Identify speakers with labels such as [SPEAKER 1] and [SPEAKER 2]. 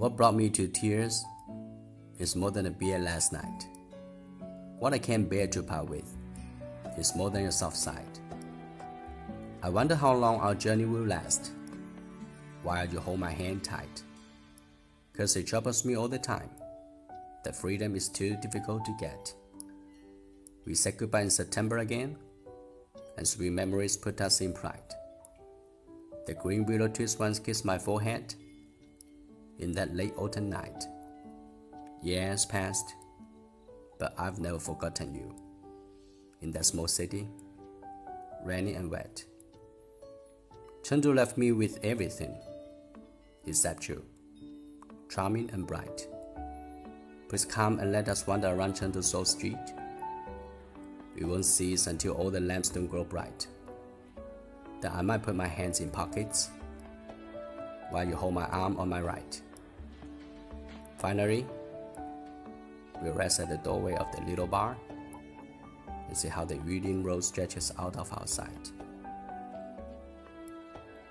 [SPEAKER 1] What brought me to tears is more than a beer last night. What I can't bear to part with is more than your soft side. I wonder how long our journey will last while you hold my hand tight. Cause it troubles me all the time that freedom is too difficult to get. We said goodbye in September again, and sweet memories put us in pride. The green willow trees once kissed my forehead in that late autumn night. Years passed, but I've never forgotten you. In that small city, rainy and wet. Chengdu left me with everything except you, charming and bright. Please come and let us wander around Chengdu Soul Street. We won't cease until all the lamps don't grow bright. Then I might put my hands in pockets while you hold my arm on my right. Finally, we rest at the doorway of the little bar and see how the Yulin Road stretches out of our sight.